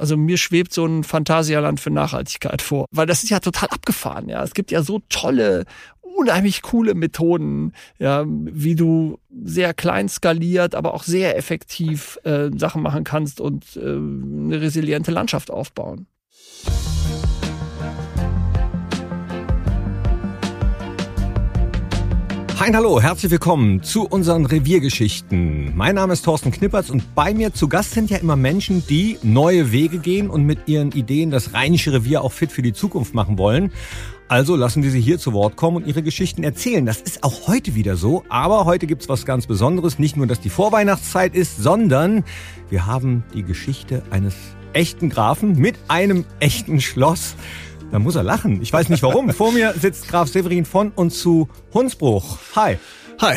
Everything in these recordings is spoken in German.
also mir schwebt so ein Phantasialand für Nachhaltigkeit vor, weil das ist ja total abgefahren. Ja, es gibt ja so tolle unheimlich coole Methoden, ja, wie du sehr klein skaliert, aber auch sehr effektiv äh, Sachen machen kannst und äh, eine resiliente Landschaft aufbauen. Hi, hallo, herzlich willkommen zu unseren Reviergeschichten. Mein Name ist Thorsten Knippertz und bei mir zu Gast sind ja immer Menschen, die neue Wege gehen und mit ihren Ideen das Rheinische Revier auch fit für die Zukunft machen wollen. Also lassen wir sie hier zu Wort kommen und ihre Geschichten erzählen. Das ist auch heute wieder so, aber heute gibt's was ganz Besonderes. Nicht nur, dass die Vorweihnachtszeit ist, sondern wir haben die Geschichte eines echten Grafen mit einem echten Schloss. Da muss er lachen. Ich weiß nicht warum. Vor mir sitzt Graf Severin von und zu Hunsbruch. Hi. Hi.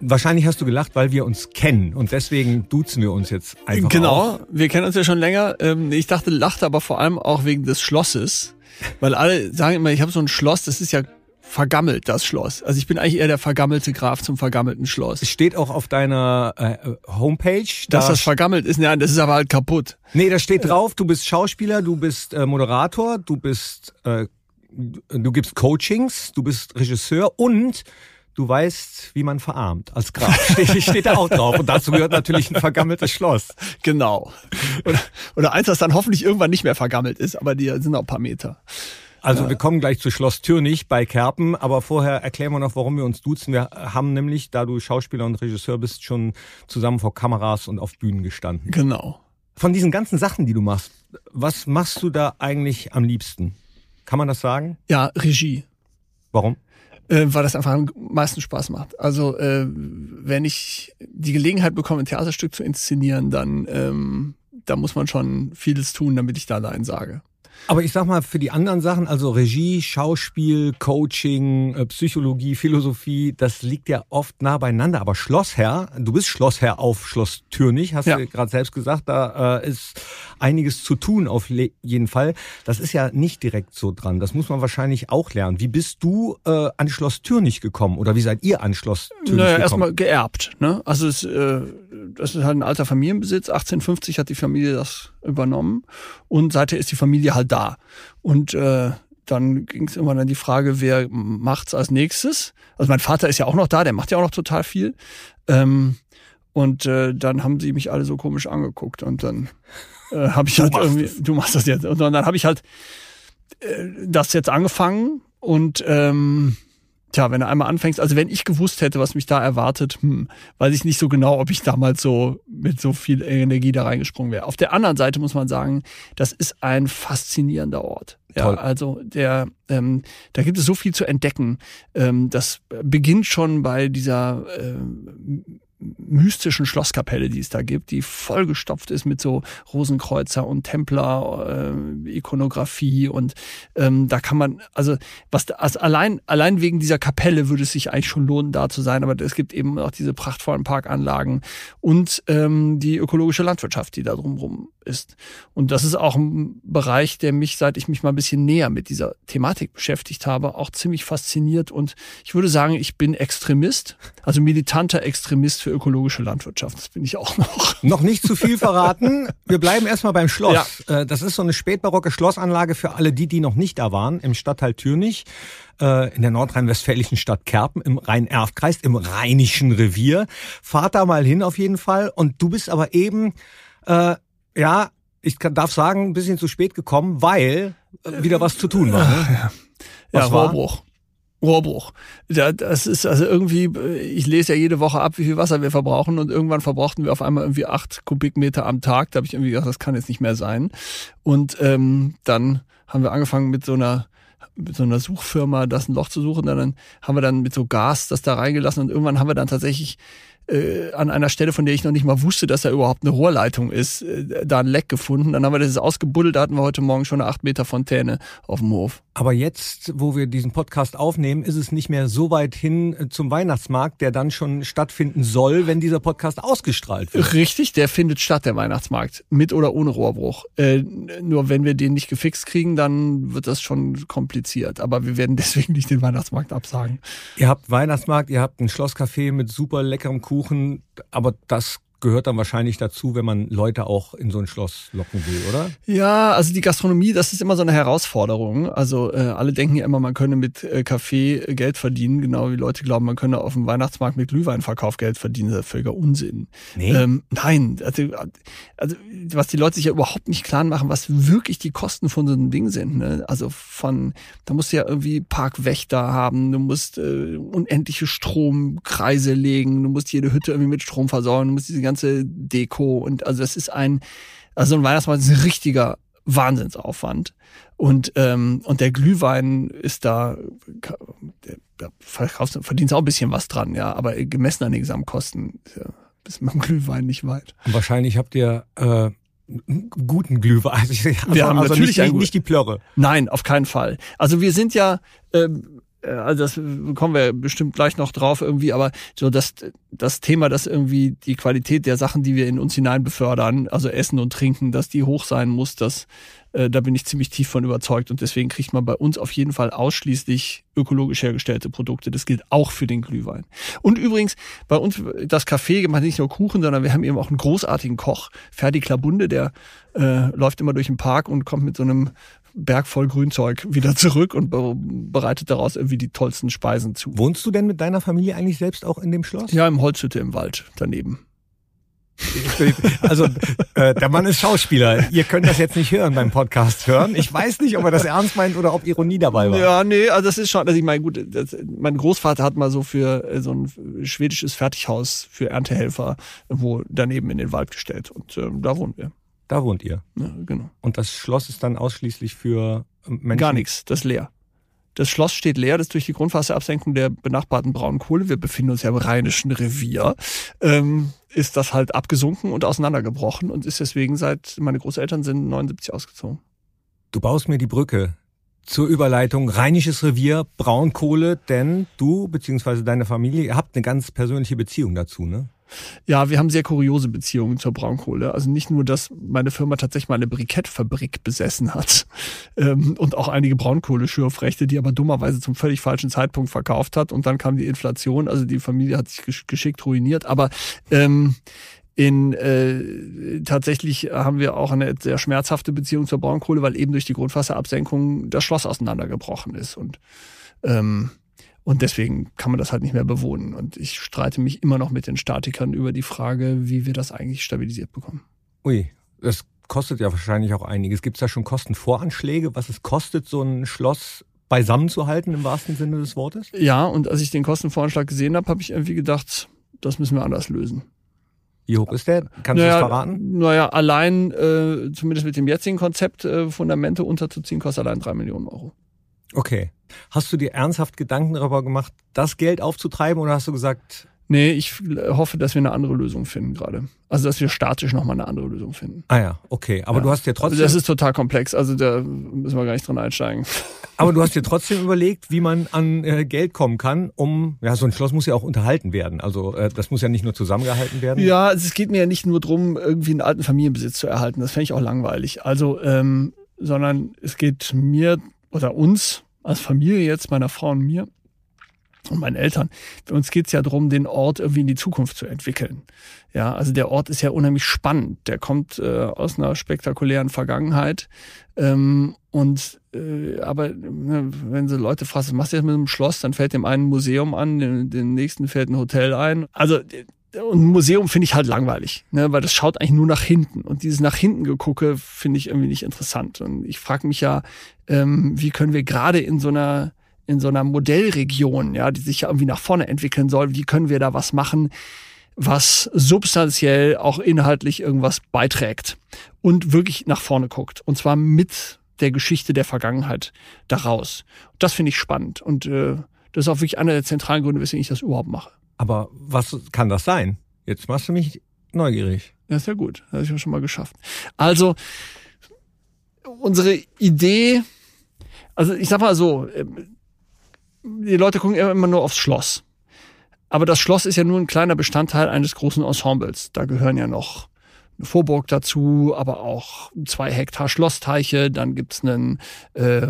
Wahrscheinlich hast du gelacht, weil wir uns kennen und deswegen duzen wir uns jetzt einfach. Genau, auch. wir kennen uns ja schon länger. Ähm, ich dachte, lacht aber vor allem auch wegen des Schlosses, weil alle sagen immer, ich habe so ein Schloss, das ist ja vergammelt, das Schloss. Also ich bin eigentlich eher der vergammelte Graf zum vergammelten Schloss. Es steht auch auf deiner äh, Homepage. Da Dass das vergammelt ist, nein, das ist aber halt kaputt. Nee, da steht drauf, du bist Schauspieler, du bist äh, Moderator, du bist, äh, du gibst Coachings, du bist Regisseur und du weißt, wie man verarmt als Graf. Steht, steht da auch drauf. Und dazu gehört natürlich ein vergammeltes Schloss. Genau. Oder, oder eins, das dann hoffentlich irgendwann nicht mehr vergammelt ist, aber die sind noch ein paar Meter. Also ja. wir kommen gleich zu Schloss Türnich bei Kerpen, aber vorher erklären wir noch, warum wir uns duzen. Wir haben nämlich, da du Schauspieler und Regisseur bist, schon zusammen vor Kameras und auf Bühnen gestanden. Genau. Von diesen ganzen Sachen, die du machst, was machst du da eigentlich am liebsten? Kann man das sagen? Ja, Regie. Warum? Äh, weil das einfach am meisten Spaß macht. Also äh, wenn ich die Gelegenheit bekomme, ein Theaterstück zu inszenieren, dann ähm, da muss man schon vieles tun, damit ich da Nein sage. Aber ich sag mal, für die anderen Sachen, also Regie, Schauspiel, Coaching, äh, Psychologie, Philosophie, das liegt ja oft nah beieinander. Aber Schlossherr, du bist Schlossherr auf Schloss Türnich, hast ja. du gerade selbst gesagt, da äh, ist einiges zu tun auf jeden Fall. Das ist ja nicht direkt so dran. Das muss man wahrscheinlich auch lernen. Wie bist du äh, an Schloss Türnich gekommen oder wie seid ihr an Schloss Türnich naja, gekommen? erstmal geerbt. Ne? Also es, äh, das ist halt ein alter Familienbesitz. 1850 hat die Familie das übernommen und seither ist die Familie halt da. Und äh, dann ging es immer dann die Frage, wer macht's als nächstes? Also mein Vater ist ja auch noch da, der macht ja auch noch total viel. Ähm, und äh, dann haben sie mich alle so komisch angeguckt und dann äh, habe ich halt irgendwie, das. du machst das jetzt. Und dann habe ich halt äh, das jetzt angefangen und ähm, Tja, wenn du einmal anfängst, also wenn ich gewusst hätte, was mich da erwartet, hm, weiß ich nicht so genau, ob ich damals so mit so viel Energie da reingesprungen wäre. Auf der anderen Seite muss man sagen, das ist ein faszinierender Ort. Ja, also der, ähm, da gibt es so viel zu entdecken. Ähm, das beginnt schon bei dieser ähm, mystischen Schlosskapelle, die es da gibt, die vollgestopft ist mit so Rosenkreuzer und Templer, äh, Ikonografie und ähm, da kann man, also was also allein allein wegen dieser Kapelle würde es sich eigentlich schon lohnen, da zu sein, aber es gibt eben auch diese prachtvollen Parkanlagen und ähm, die ökologische Landwirtschaft, die da drumherum ist. Und das ist auch ein Bereich, der mich, seit ich mich mal ein bisschen näher mit dieser Thematik beschäftigt habe, auch ziemlich fasziniert und ich würde sagen, ich bin Extremist, also militanter Extremist für ökologische Landwirtschaft. Das bin ich auch noch. Noch nicht zu viel verraten. Wir bleiben erstmal beim Schloss. Ja. Äh, das ist so eine spätbarocke Schlossanlage für alle die, die noch nicht da waren, im Stadtteil Türnich, äh, in der nordrhein-westfälischen Stadt Kerpen, im Rhein-Erft-Kreis, im Rheinischen Revier. Fahrt da mal hin auf jeden Fall. Und du bist aber eben, äh, ja, ich darf sagen, ein bisschen zu spät gekommen, weil äh, wieder was zu tun war. Ne? Ja, ja Rohrbruch. Rohrbruch. Das ist also irgendwie, ich lese ja jede Woche ab, wie viel Wasser wir verbrauchen und irgendwann verbrauchten wir auf einmal irgendwie acht Kubikmeter am Tag. Da habe ich irgendwie gedacht, das kann jetzt nicht mehr sein. Und ähm, dann haben wir angefangen mit so einer mit so einer Suchfirma das ein Loch zu suchen. Dann haben wir dann mit so Gas das da reingelassen und irgendwann haben wir dann tatsächlich äh, an einer Stelle, von der ich noch nicht mal wusste, dass da überhaupt eine Rohrleitung ist, äh, da ein Leck gefunden. Dann haben wir das ausgebuddelt, da hatten wir heute Morgen schon eine 8 Meter Fontäne auf dem Hof. Aber jetzt, wo wir diesen Podcast aufnehmen, ist es nicht mehr so weit hin äh, zum Weihnachtsmarkt, der dann schon stattfinden soll, wenn dieser Podcast ausgestrahlt wird. Richtig, der findet statt, der Weihnachtsmarkt. Mit oder ohne Rohrbruch. Äh, nur wenn wir den nicht gefixt kriegen, dann wird das schon kompliziert. Aber wir werden deswegen nicht den Weihnachtsmarkt absagen. Ihr habt Weihnachtsmarkt, ihr habt ein Schlosscafé mit super leckerem Kuchen, aber das gehört dann wahrscheinlich dazu, wenn man Leute auch in so ein Schloss locken will, oder? Ja, also die Gastronomie, das ist immer so eine Herausforderung. Also äh, alle denken ja immer, man könne mit äh, Kaffee äh, Geld verdienen, genau wie Leute glauben, man könne auf dem Weihnachtsmarkt mit Glühweinverkauf Geld verdienen. Das ist völliger Unsinn. Nee. Ähm, nein, also, also was die Leute sich ja überhaupt nicht klar machen, was wirklich die Kosten von so einem Ding sind. Ne? Also von, da musst du ja irgendwie Parkwächter haben, du musst äh, unendliche Stromkreise legen, du musst jede Hütte irgendwie mit Strom versorgen, du musst diese ganze Deko und also das ist ein, also ein Weihnachtsmarkt ist ein richtiger Wahnsinnsaufwand. Und, ähm, und der Glühwein ist da, da verkaufst, verdienst auch ein bisschen was dran, ja, aber gemessen an den Gesamtkosten ja, ist man Glühwein nicht weit. Und wahrscheinlich habt ihr äh, einen guten Glühwein. Also, wir haben also natürlich nicht, nicht die Plörre. Nein, auf keinen Fall. Also wir sind ja, ähm, also das kommen wir bestimmt gleich noch drauf irgendwie, aber so das, das Thema, dass irgendwie die Qualität der Sachen, die wir in uns hinein befördern, also Essen und Trinken, dass die hoch sein muss, das, äh, da bin ich ziemlich tief von überzeugt und deswegen kriegt man bei uns auf jeden Fall ausschließlich ökologisch hergestellte Produkte. Das gilt auch für den Glühwein. Und übrigens, bei uns, das Café macht nicht nur Kuchen, sondern wir haben eben auch einen großartigen Koch, Ferdi Klabunde, der äh, läuft immer durch den Park und kommt mit so einem Berg voll Grünzeug wieder zurück und bereitet daraus irgendwie die tollsten Speisen zu. Wohnst du denn mit deiner Familie eigentlich selbst auch in dem Schloss? Ja, im Holzhütte im Wald daneben. Also äh, der Mann ist Schauspieler. Ihr könnt das jetzt nicht hören beim Podcast hören. Ich weiß nicht, ob er das ernst meint oder ob Ironie dabei war. Ja, nee, also das ist schon, also ich meine, gut, das, mein Großvater hat mal so für äh, so ein schwedisches Fertighaus für Erntehelfer wo daneben in den Wald gestellt und äh, da wohnen wir. Da wohnt ihr. Ja, genau. Und das Schloss ist dann ausschließlich für Menschen? Gar nichts, das ist leer. Das Schloss steht leer, das ist durch die Grundwasserabsenkung der benachbarten Braunkohle, wir befinden uns ja im Rheinischen Revier, ähm, ist das halt abgesunken und auseinandergebrochen und ist deswegen seit, meine Großeltern sind 79 ausgezogen. Du baust mir die Brücke zur Überleitung Rheinisches Revier, Braunkohle, denn du bzw. deine Familie, ihr habt eine ganz persönliche Beziehung dazu, ne? Ja, wir haben sehr kuriose Beziehungen zur Braunkohle. Also nicht nur, dass meine Firma tatsächlich mal eine Brikettfabrik besessen hat ähm, und auch einige Braunkohleschürfrechte, die aber dummerweise zum völlig falschen Zeitpunkt verkauft hat und dann kam die Inflation. Also die Familie hat sich geschickt ruiniert. Aber ähm, in äh, tatsächlich haben wir auch eine sehr schmerzhafte Beziehung zur Braunkohle, weil eben durch die Grundwasserabsenkung das Schloss auseinandergebrochen ist und ähm, und deswegen kann man das halt nicht mehr bewohnen. Und ich streite mich immer noch mit den Statikern über die Frage, wie wir das eigentlich stabilisiert bekommen. Ui, das kostet ja wahrscheinlich auch einiges. Gibt es da schon Kostenvoranschläge, was es kostet, so ein Schloss beisammen zu halten im wahrsten Sinne des Wortes? Ja, und als ich den Kostenvoranschlag gesehen habe, habe ich irgendwie gedacht, das müssen wir anders lösen. Wie hoch ist der? Kannst naja, du das verraten? Naja, allein, äh, zumindest mit dem jetzigen Konzept, äh, Fundamente unterzuziehen, kostet allein drei Millionen Euro. Okay. Hast du dir ernsthaft Gedanken darüber gemacht, das Geld aufzutreiben oder hast du gesagt, Nee, ich hoffe, dass wir eine andere Lösung finden gerade. Also, dass wir statisch nochmal eine andere Lösung finden. Ah ja, okay. Aber ja. du hast dir trotzdem. Also das ist total komplex. Also, da müssen wir gar nicht drin einsteigen. Aber du hast dir trotzdem überlegt, wie man an äh, Geld kommen kann, um, ja, so ein Schloss muss ja auch unterhalten werden. Also, äh, das muss ja nicht nur zusammengehalten werden. Ja, es geht mir ja nicht nur drum, irgendwie einen alten Familienbesitz zu erhalten. Das fände ich auch langweilig. Also, ähm, sondern es geht mir oder uns als Familie jetzt, meiner Frau und mir, und meinen Eltern. Für uns geht's ja darum, den Ort irgendwie in die Zukunft zu entwickeln. Ja, also der Ort ist ja unheimlich spannend. Der kommt äh, aus einer spektakulären Vergangenheit. Ähm, und äh, aber ne, wenn sie Leute fragen, was machst du jetzt mit einem Schloss, dann fällt dem einen ein Museum an, dem, dem nächsten fällt ein Hotel ein. Also und Museum finde ich halt langweilig, ne, weil das schaut eigentlich nur nach hinten. Und dieses nach hinten gegucke finde ich irgendwie nicht interessant. Und ich frage mich ja, ähm, wie können wir gerade in so einer in so einer Modellregion, ja, die sich ja irgendwie nach vorne entwickeln soll, wie können wir da was machen, was substanziell auch inhaltlich irgendwas beiträgt und wirklich nach vorne guckt. Und zwar mit der Geschichte der Vergangenheit daraus. Das finde ich spannend. Und äh, das ist auch wirklich einer der zentralen Gründe, weswegen ich das überhaupt mache. Aber was kann das sein? Jetzt machst du mich neugierig. Ja, ist ja gut. Das habe ich schon mal geschafft. Also, unsere Idee, also ich sag mal so, ähm, die Leute gucken immer nur aufs Schloss. Aber das Schloss ist ja nur ein kleiner Bestandteil eines großen Ensembles. Da gehören ja noch eine Vorburg dazu, aber auch zwei Hektar Schlossteiche. Dann gibt's einen äh,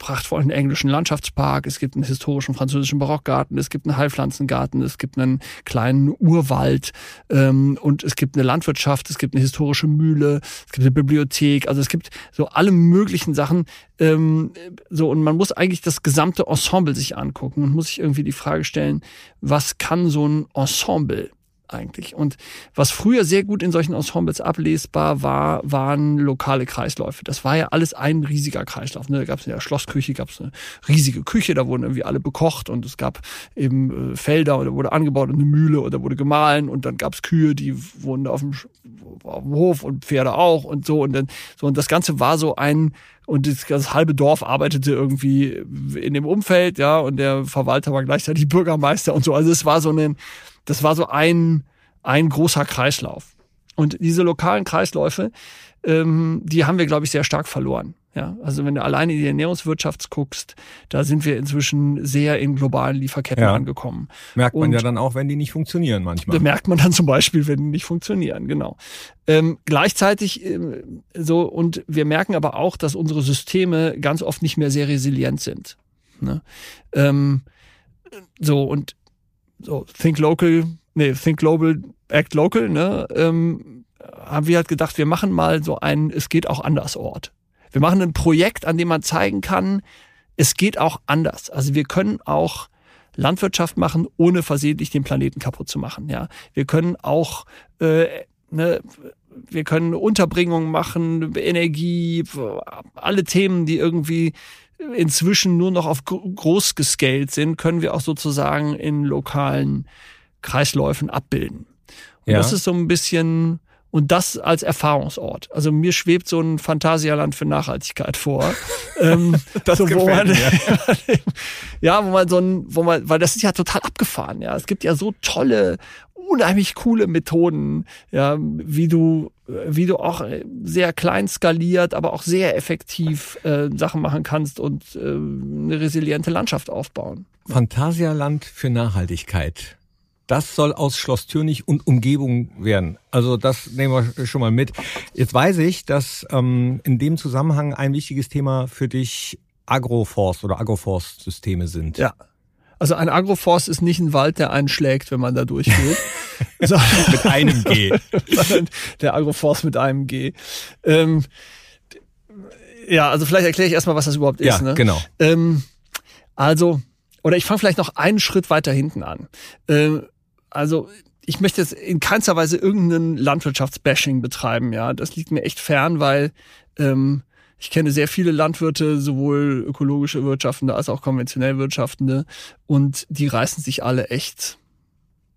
prachtvollen englischen Landschaftspark, es gibt einen historischen französischen Barockgarten, es gibt einen Heilpflanzengarten, es gibt einen kleinen Urwald. Ähm, und es gibt eine Landwirtschaft, es gibt eine historische Mühle, es gibt eine Bibliothek, also es gibt so alle möglichen Sachen. Ähm, so und man muss eigentlich das gesamte Ensemble sich angucken und muss sich irgendwie die Frage stellen, was kann so ein Ensemble? Eigentlich. Und was früher sehr gut in solchen Ensembles ablesbar war, waren lokale Kreisläufe. Das war ja alles ein riesiger Kreislauf. Ne? Da gab es in der Schlossküche gab es eine riesige Küche, da wurden irgendwie alle bekocht und es gab eben äh, Felder oder wurde angebaut und eine Mühle oder wurde gemahlen und dann gab es Kühe, die wurden auf dem, auf dem Hof und Pferde auch und so und dann so und das Ganze war so ein und das, das, halbe Dorf arbeitete irgendwie in dem Umfeld, ja, und der Verwalter war gleichzeitig Bürgermeister und so. Also es war so ein, das war so ein, ein großer Kreislauf. Und diese lokalen Kreisläufe, ähm, die haben wir, glaube ich, sehr stark verloren. Ja, also wenn du alleine in die Ernährungswirtschaft guckst, da sind wir inzwischen sehr in globalen Lieferketten ja. angekommen. Merkt man Und ja dann auch, wenn die nicht funktionieren manchmal. Da merkt man dann zum Beispiel, wenn die nicht funktionieren, genau. Ähm, gleichzeitig ähm, so, und wir merken aber auch, dass unsere Systeme ganz oft nicht mehr sehr resilient sind. Ne? Ähm, so, und so, Think Local, nee, Think Global, Act Local, ne, ähm, haben wir halt gedacht, wir machen mal so ein Es geht auch anders Ort. Wir machen ein Projekt, an dem man zeigen kann, es geht auch anders. Also wir können auch Landwirtschaft machen, ohne versehentlich den Planeten kaputt zu machen. Ja, wir können auch äh, ne, wir können Unterbringung machen, Energie, alle Themen, die irgendwie inzwischen nur noch auf groß gescaled sind, können wir auch sozusagen in lokalen Kreisläufen abbilden. Und ja. das ist so ein bisschen, und das als Erfahrungsort. Also mir schwebt so ein Phantasialand für Nachhaltigkeit vor. ähm, das so, wo man, mir. ja, wo man so ein, wo man, weil das ist ja total abgefahren, ja. Es gibt ja so tolle, unheimlich coole Methoden, ja, wie du, wie du auch sehr klein skaliert, aber auch sehr effektiv äh, Sachen machen kannst und äh, eine resiliente Landschaft aufbauen. Phantasialand für Nachhaltigkeit. Das soll aus Schloss Türnich und Umgebung werden. Also das nehmen wir schon mal mit. Jetzt weiß ich, dass ähm, in dem Zusammenhang ein wichtiges Thema für dich Agroforst oder Agroforstsysteme sind. Ja. Also ein Agroforst ist nicht ein Wald, der einen schlägt, wenn man da durchgeht. mit einem G. der Agroforst mit einem G. Ähm, ja, also vielleicht erkläre ich erstmal, was das überhaupt ist. Ja, ne? genau. Ähm, also, oder ich fange vielleicht noch einen Schritt weiter hinten an. Ähm, also ich möchte jetzt in keinster Weise irgendeinen Landwirtschaftsbashing betreiben, ja. Das liegt mir echt fern, weil ähm, ich kenne sehr viele Landwirte, sowohl ökologische Wirtschaftende als auch konventionell Wirtschaftende, und die reißen sich alle echt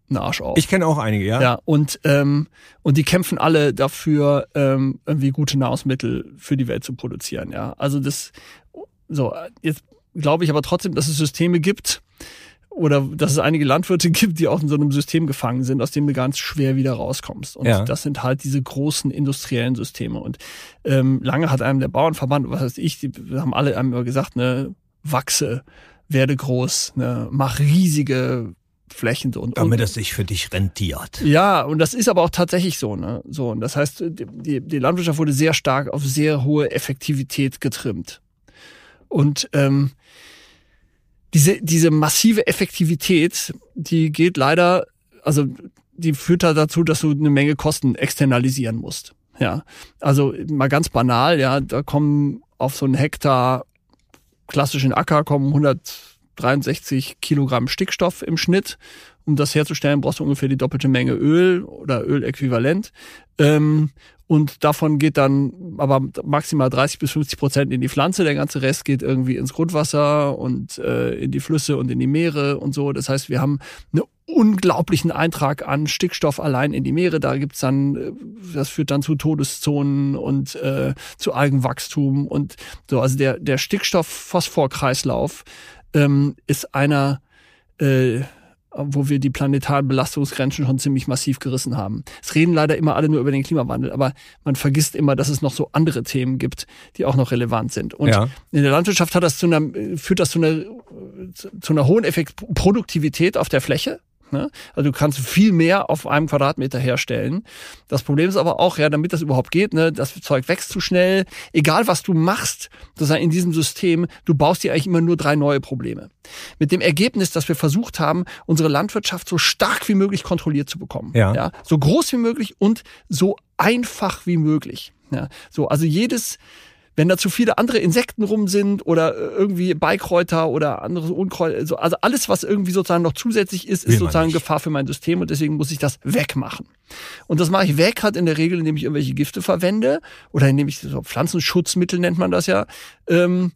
einen Arsch auf. Ich kenne auch einige, ja. Ja, und, ähm, und die kämpfen alle dafür, ähm, irgendwie gute Nahrungsmittel für die Welt zu produzieren, ja. Also das, so, jetzt glaube ich aber trotzdem, dass es Systeme gibt, oder dass es einige Landwirte gibt, die auch in so einem System gefangen sind, aus dem du ganz schwer wieder rauskommst. Und ja. das sind halt diese großen industriellen Systeme. Und ähm, lange hat einem der Bauernverband, was heißt ich, die haben alle einem immer gesagt, ne, wachse, werde groß, ne, mach riesige Flächen und damit es sich für dich rentiert. Ja, und das ist aber auch tatsächlich so, ne? So und das heißt, die, die Landwirtschaft wurde sehr stark auf sehr hohe Effektivität getrimmt. Und ähm, diese, diese massive Effektivität, die geht leider, also die führt da dazu, dass du eine Menge Kosten externalisieren musst. Ja, also mal ganz banal, ja, da kommen auf so einen Hektar klassischen Acker kommen 163 Kilogramm Stickstoff im Schnitt. Um das herzustellen, brauchst du ungefähr die doppelte Menge Öl oder Öläquivalent. Ähm, und davon geht dann aber maximal 30 bis 50 Prozent in die Pflanze. Der ganze Rest geht irgendwie ins Grundwasser und äh, in die Flüsse und in die Meere und so. Das heißt, wir haben einen unglaublichen Eintrag an Stickstoff allein in die Meere. Da gibt's dann, äh, das führt dann zu Todeszonen und äh, zu Algenwachstum und so. Also der, der Stickstoff-Phosphor-Kreislauf ähm, ist einer äh, wo wir die planetaren Belastungsgrenzen schon ziemlich massiv gerissen haben. Es reden leider immer alle nur über den Klimawandel, aber man vergisst immer, dass es noch so andere Themen gibt, die auch noch relevant sind. Und ja. in der Landwirtschaft hat das zu einer, führt das zu einer, zu einer hohen Effekt Produktivität auf der Fläche. Ne? Also du kannst viel mehr auf einem Quadratmeter herstellen. Das Problem ist aber auch, ja, damit das überhaupt geht, ne, das Zeug wächst zu schnell. Egal was du machst, sozusagen in diesem System, du baust dir eigentlich immer nur drei neue Probleme. Mit dem Ergebnis, dass wir versucht haben, unsere Landwirtschaft so stark wie möglich kontrolliert zu bekommen. Ja. ja so groß wie möglich und so einfach wie möglich. Ja, so, also jedes, wenn da zu viele andere Insekten rum sind oder äh, irgendwie Beikräuter oder andere Unkräuter, also alles, was irgendwie sozusagen noch zusätzlich ist, ist sozusagen nicht. Gefahr für mein System und deswegen muss ich das wegmachen. Und das mache ich weg halt in der Regel, indem ich irgendwelche Gifte verwende oder indem ich so Pflanzenschutzmittel nennt man das ja. Ähm,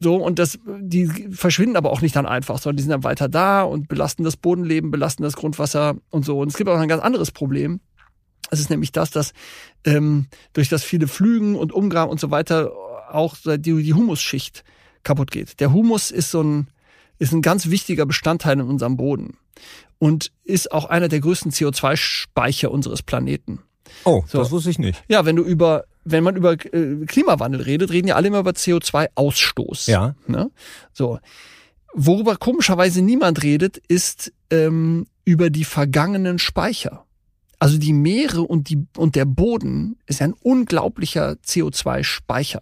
so, und das, die verschwinden aber auch nicht dann einfach, sondern die sind dann weiter da und belasten das Bodenleben, belasten das Grundwasser und so. Und es gibt auch ein ganz anderes Problem. Es ist nämlich das, dass ähm, durch das viele Flügen und Umgraben und so weiter auch die, die Humusschicht kaputt geht. Der Humus ist so ein, ist ein ganz wichtiger Bestandteil in unserem Boden und ist auch einer der größten CO2-Speicher unseres Planeten. Oh, so. das wusste ich nicht. Ja, wenn du über, wenn man über äh, Klimawandel redet, reden ja alle immer über CO2-Ausstoß. Ja. Ne? So. Worüber komischerweise niemand redet, ist ähm, über die vergangenen Speicher. Also die Meere und, die, und der Boden ist ein unglaublicher CO2-Speicher.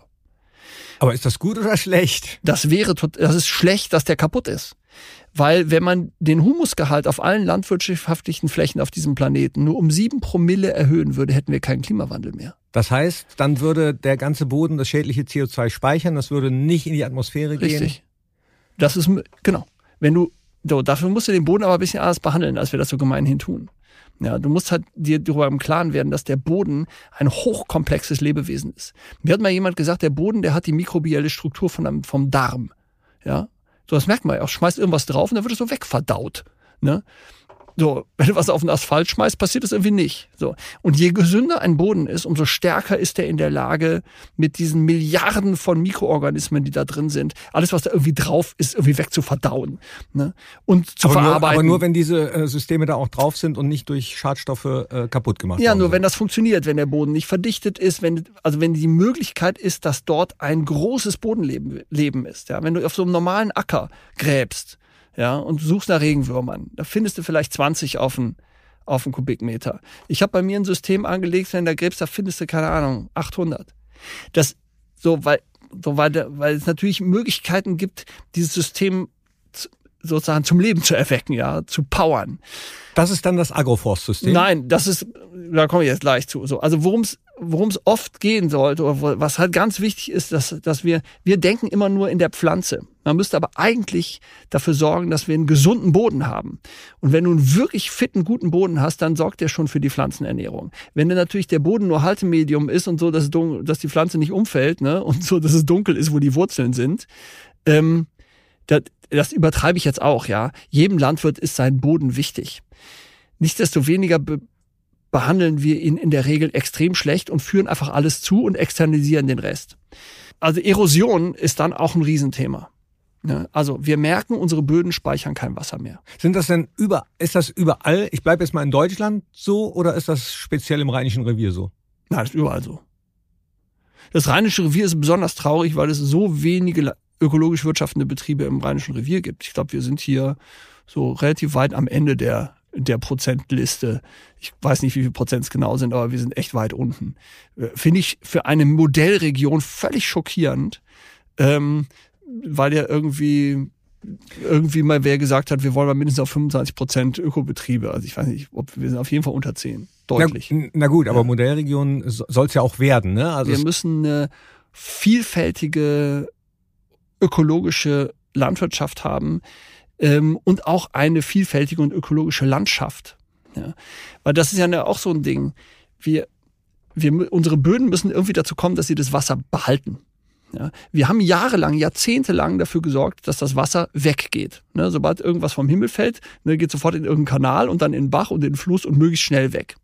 Aber ist das gut oder schlecht? Das wäre, das ist schlecht, dass der kaputt ist. Weil wenn man den Humusgehalt auf allen landwirtschaftlichen Flächen auf diesem Planeten nur um sieben Promille erhöhen würde, hätten wir keinen Klimawandel mehr. Das heißt, dann würde der ganze Boden das schädliche CO2 speichern, das würde nicht in die Atmosphäre Richtig. gehen. Richtig. Das ist, genau. Wenn du, so, dafür musst du den Boden aber ein bisschen anders behandeln, als wir das so gemeinhin tun. Ja, du musst halt dir darüber im Klaren werden, dass der Boden ein hochkomplexes Lebewesen ist. Mir hat mal jemand gesagt, der Boden, der hat die mikrobielle Struktur von einem, vom Darm. Ja, so das merkt man ja auch. Schmeißt irgendwas drauf und dann wird es so wegverdaut. Ne? So, wenn du was auf den Asphalt schmeißt, passiert das irgendwie nicht. So. Und je gesünder ein Boden ist, umso stärker ist er in der Lage, mit diesen Milliarden von Mikroorganismen, die da drin sind, alles, was da irgendwie drauf ist, irgendwie wegzuverdauen. Ne? Und zu aber verarbeiten. Nur, aber nur, wenn diese äh, Systeme da auch drauf sind und nicht durch Schadstoffe äh, kaputt gemacht werden. Ja, nur sind. wenn das funktioniert, wenn der Boden nicht verdichtet ist, wenn, also wenn die Möglichkeit ist, dass dort ein großes Bodenleben Leben ist. Ja? Wenn du auf so einem normalen Acker gräbst, ja, und du suchst nach Regenwürmern. Da findest du vielleicht 20 auf den, auf Kubikmeter. Ich habe bei mir ein System angelegt, wenn da gräbst, da findest du, keine Ahnung, 800. Das, so, weil, so, weil, weil es natürlich Möglichkeiten gibt, dieses System sozusagen zum Leben zu erwecken, ja, zu powern. Das ist dann das Agroforstsystem? Nein, das ist, da komme ich jetzt gleich zu. So, also worum es worum es oft gehen sollte, oder was halt ganz wichtig ist, dass, dass wir, wir denken immer nur in der Pflanze. Man müsste aber eigentlich dafür sorgen, dass wir einen gesunden Boden haben. Und wenn du einen wirklich fitten, guten Boden hast, dann sorgt der schon für die Pflanzenernährung. Wenn dann natürlich der Boden nur Haltemedium ist und so, dass, dass die Pflanze nicht umfällt, ne, und so, dass es dunkel ist, wo die Wurzeln sind, ähm, das, das übertreibe ich jetzt auch, ja. Jedem Landwirt ist sein Boden wichtig. Nichtsdestoweniger be behandeln wir ihn in der Regel extrem schlecht und führen einfach alles zu und externalisieren den Rest. Also Erosion ist dann auch ein Riesenthema. Also wir merken, unsere Böden speichern kein Wasser mehr. Sind das denn über, ist das überall, ich bleibe jetzt mal in Deutschland so oder ist das speziell im Rheinischen Revier so? Nein, das ist überall so. Das Rheinische Revier ist besonders traurig, weil es so wenige ökologisch wirtschaftende Betriebe im Rheinischen Revier gibt. Ich glaube, wir sind hier so relativ weit am Ende der der Prozentliste. Ich weiß nicht, wie viele Prozent es genau sind, aber wir sind echt weit unten. Äh, finde ich für eine Modellregion völlig schockierend, ähm, weil ja irgendwie irgendwie mal wer gesagt hat, wir wollen mal mindestens auf 25 Prozent Ökobetriebe. Also ich weiß nicht, ob wir sind auf jeden Fall unter 10. Deutlich. Na, na gut, aber ja. Modellregion soll es ja auch werden, ne? Also wir müssen eine vielfältige ökologische Landwirtschaft haben, ähm, und auch eine vielfältige und ökologische Landschaft. Ja. Weil das ist ja auch so ein Ding. Wir, wir, unsere Böden müssen irgendwie dazu kommen, dass sie das Wasser behalten. Ja, wir haben jahrelang, jahrzehntelang dafür gesorgt, dass das Wasser weggeht. Ne, sobald irgendwas vom Himmel fällt, ne, geht sofort in irgendeinen Kanal und dann in den Bach und in den Fluss und möglichst schnell weg.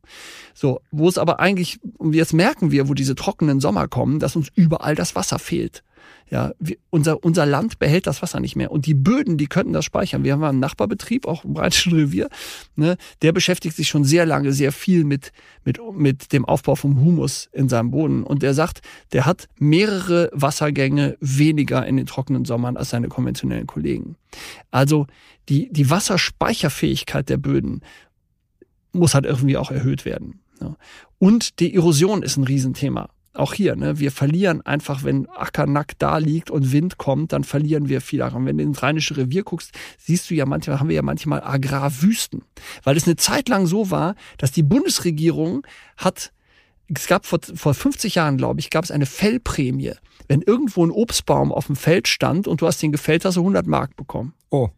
So, wo es aber eigentlich, und jetzt merken wir, wo diese trockenen Sommer kommen, dass uns überall das Wasser fehlt. Ja, wir, unser, unser Land behält das Wasser nicht mehr. Und die Böden, die könnten das speichern. Wir haben einen Nachbarbetrieb, auch im Rheinischen Revier, ne, der beschäftigt sich schon sehr lange, sehr viel mit, mit, mit dem Aufbau vom Humus in seinem Boden. Und der sagt, der hat mehrere Wassergänge weniger in den trockenen Sommern als seine konventionellen Kollegen. Also die, die Wasserspeicherfähigkeit der Böden muss halt irgendwie auch erhöht werden. Ja. Und die Erosion ist ein Riesenthema auch hier, ne, wir verlieren einfach, wenn Acker nackt da liegt und Wind kommt, dann verlieren wir viel daran. Wenn du ins Rheinische Revier guckst, siehst du ja manchmal, haben wir ja manchmal Agrarwüsten. Weil es eine Zeit lang so war, dass die Bundesregierung hat, es gab vor, vor 50 Jahren, glaube ich, gab es eine Fellprämie. Wenn irgendwo ein Obstbaum auf dem Feld stand und du hast den gefällt, hast du 100 Mark bekommen. Oh.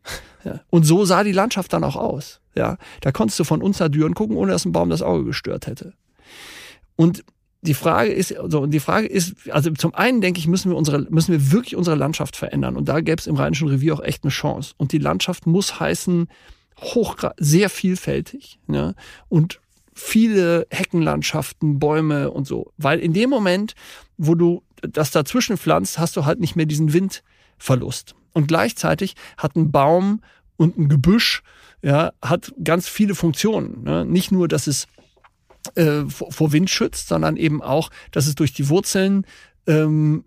Ja. Und so sah die Landschaft dann auch aus. Ja, da konntest du von uns nach Düren gucken, ohne dass ein Baum das Auge gestört hätte. Und die Frage ist, also die Frage ist, also zum einen denke ich, müssen wir unsere, müssen wir wirklich unsere Landschaft verändern. Und da gäbe es im Rheinischen Revier auch echt eine Chance. Und die Landschaft muss heißen, hoch, sehr vielfältig, ne? Und viele Heckenlandschaften, Bäume und so. Weil in dem Moment, wo du das dazwischen pflanzt, hast du halt nicht mehr diesen Windverlust. Und gleichzeitig hat ein Baum und ein Gebüsch, ja, hat ganz viele Funktionen. Ne? Nicht nur, dass es äh, vor Wind schützt, sondern eben auch, dass es durch die Wurzeln ähm,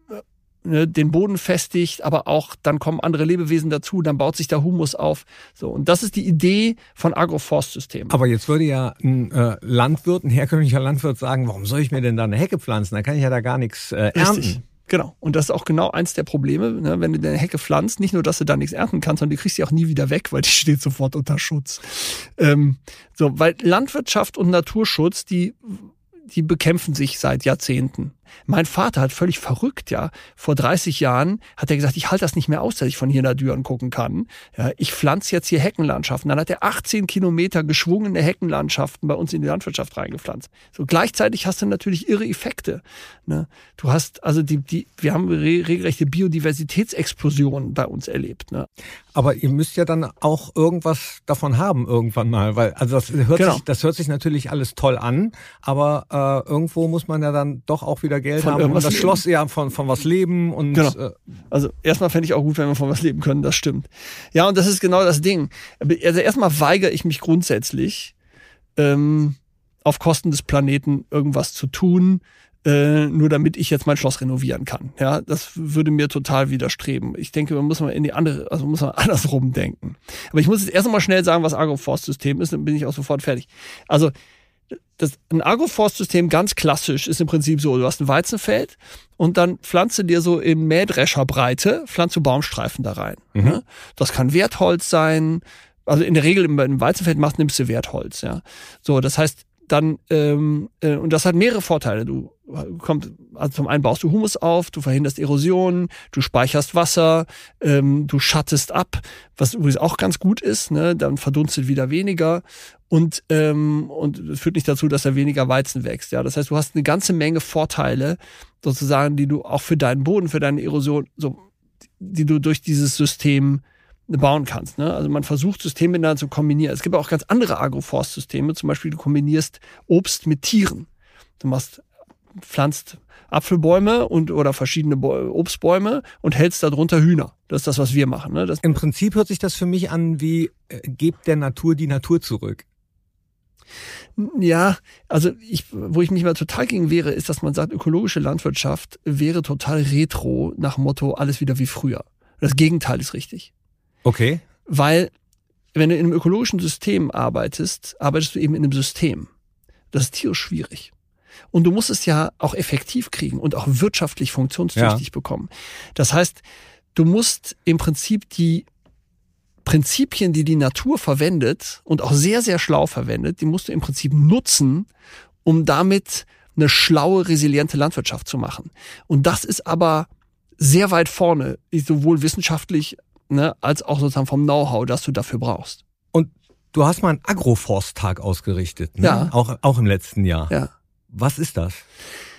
ne, den Boden festigt, aber auch dann kommen andere Lebewesen dazu, dann baut sich der Humus auf. So und das ist die Idee von Agroforstsystemen. Aber jetzt würde ja ein äh, Landwirt, ein herkömmlicher Landwirt sagen, warum soll ich mir denn da eine Hecke pflanzen? Da kann ich ja da gar nichts äh, ernten. Richtig. Genau. Und das ist auch genau eins der Probleme, ne? wenn du deine Hecke pflanzt, nicht nur, dass du da nichts ernten kannst, sondern du kriegst sie auch nie wieder weg, weil die steht sofort unter Schutz. Ähm, so, weil Landwirtschaft und Naturschutz, die, die bekämpfen sich seit Jahrzehnten. Mein Vater hat völlig verrückt, ja. Vor 30 Jahren hat er gesagt, ich halte das nicht mehr aus, dass ich von hier nach Düren gucken kann. Ja, ich pflanze jetzt hier Heckenlandschaften. Dann hat er 18 Kilometer geschwungene Heckenlandschaften bei uns in die Landwirtschaft reingepflanzt. So gleichzeitig hast du natürlich irre Effekte. Ne? Du hast also die, die, wir haben re regelrechte Biodiversitätsexplosionen bei uns erlebt. Ne? Aber ihr müsst ja dann auch irgendwas davon haben irgendwann mal, weil also das hört genau. sich, das hört sich natürlich alles toll an, aber äh, irgendwo muss man ja dann doch auch wieder Geld von haben und das Schloss ja von, von was leben und genau. Äh, also erstmal fände ich auch gut, wenn wir von was leben können, das stimmt. Ja, und das ist genau das Ding. Also erstmal weigere ich mich grundsätzlich, ähm, auf Kosten des Planeten irgendwas zu tun, äh, nur damit ich jetzt mein Schloss renovieren kann. Ja, das würde mir total widerstreben. Ich denke, man muss mal in die andere, also muss man andersrum denken. Aber ich muss jetzt erst einmal schnell sagen, was Agroforstsystem ist, dann bin ich auch sofort fertig. Also das, ein Agroforstsystem ganz klassisch ist im Prinzip so, du hast ein Weizenfeld und dann pflanzt du dir so in Mähdrescherbreite, pflanzt du Baumstreifen da rein. Mhm. Ne? Das kann Wertholz sein, also in der Regel im, im Weizenfeld machst, nimmst du Wertholz, ja. So, das heißt, dann, ähm, äh, und das hat mehrere Vorteile. Du kommst, also zum einen baust du Humus auf, du verhinderst Erosion, du speicherst Wasser, ähm, du schattest ab, was übrigens auch ganz gut ist, ne? dann verdunstet wieder weniger und ähm, und es führt nicht dazu, dass da weniger Weizen wächst. Ja, das heißt, du hast eine ganze Menge Vorteile sozusagen, die du auch für deinen Boden, für deine Erosion, so die du durch dieses System bauen kannst. Ne? Also man versucht Systeme miteinander zu kombinieren. Es gibt auch ganz andere Agroforstsysteme. Zum Beispiel du kombinierst Obst mit Tieren. Du machst, pflanzt Apfelbäume und oder verschiedene Obstbäume und hältst darunter Hühner. Das ist das, was wir machen. Ne? Das Im Prinzip hört sich das für mich an wie äh, gebt der Natur die Natur zurück. Ja, also ich, wo ich mich mal total gegen wäre, ist, dass man sagt, ökologische Landwirtschaft wäre total retro nach Motto alles wieder wie früher. Das Gegenteil ist richtig. Okay. Weil, wenn du in einem ökologischen System arbeitest, arbeitest du eben in einem System. Das ist tierisch schwierig. Und du musst es ja auch effektiv kriegen und auch wirtschaftlich funktionstüchtig ja. bekommen. Das heißt, du musst im Prinzip die Prinzipien, die die Natur verwendet und auch sehr, sehr schlau verwendet, die musst du im Prinzip nutzen, um damit eine schlaue, resiliente Landwirtschaft zu machen. Und das ist aber sehr weit vorne, sowohl wissenschaftlich ne, als auch sozusagen vom Know-how, das du dafür brauchst. Und du hast mal einen Agroforsttag ausgerichtet, ne? Ja. Auch, auch im letzten Jahr. Ja. Was ist das?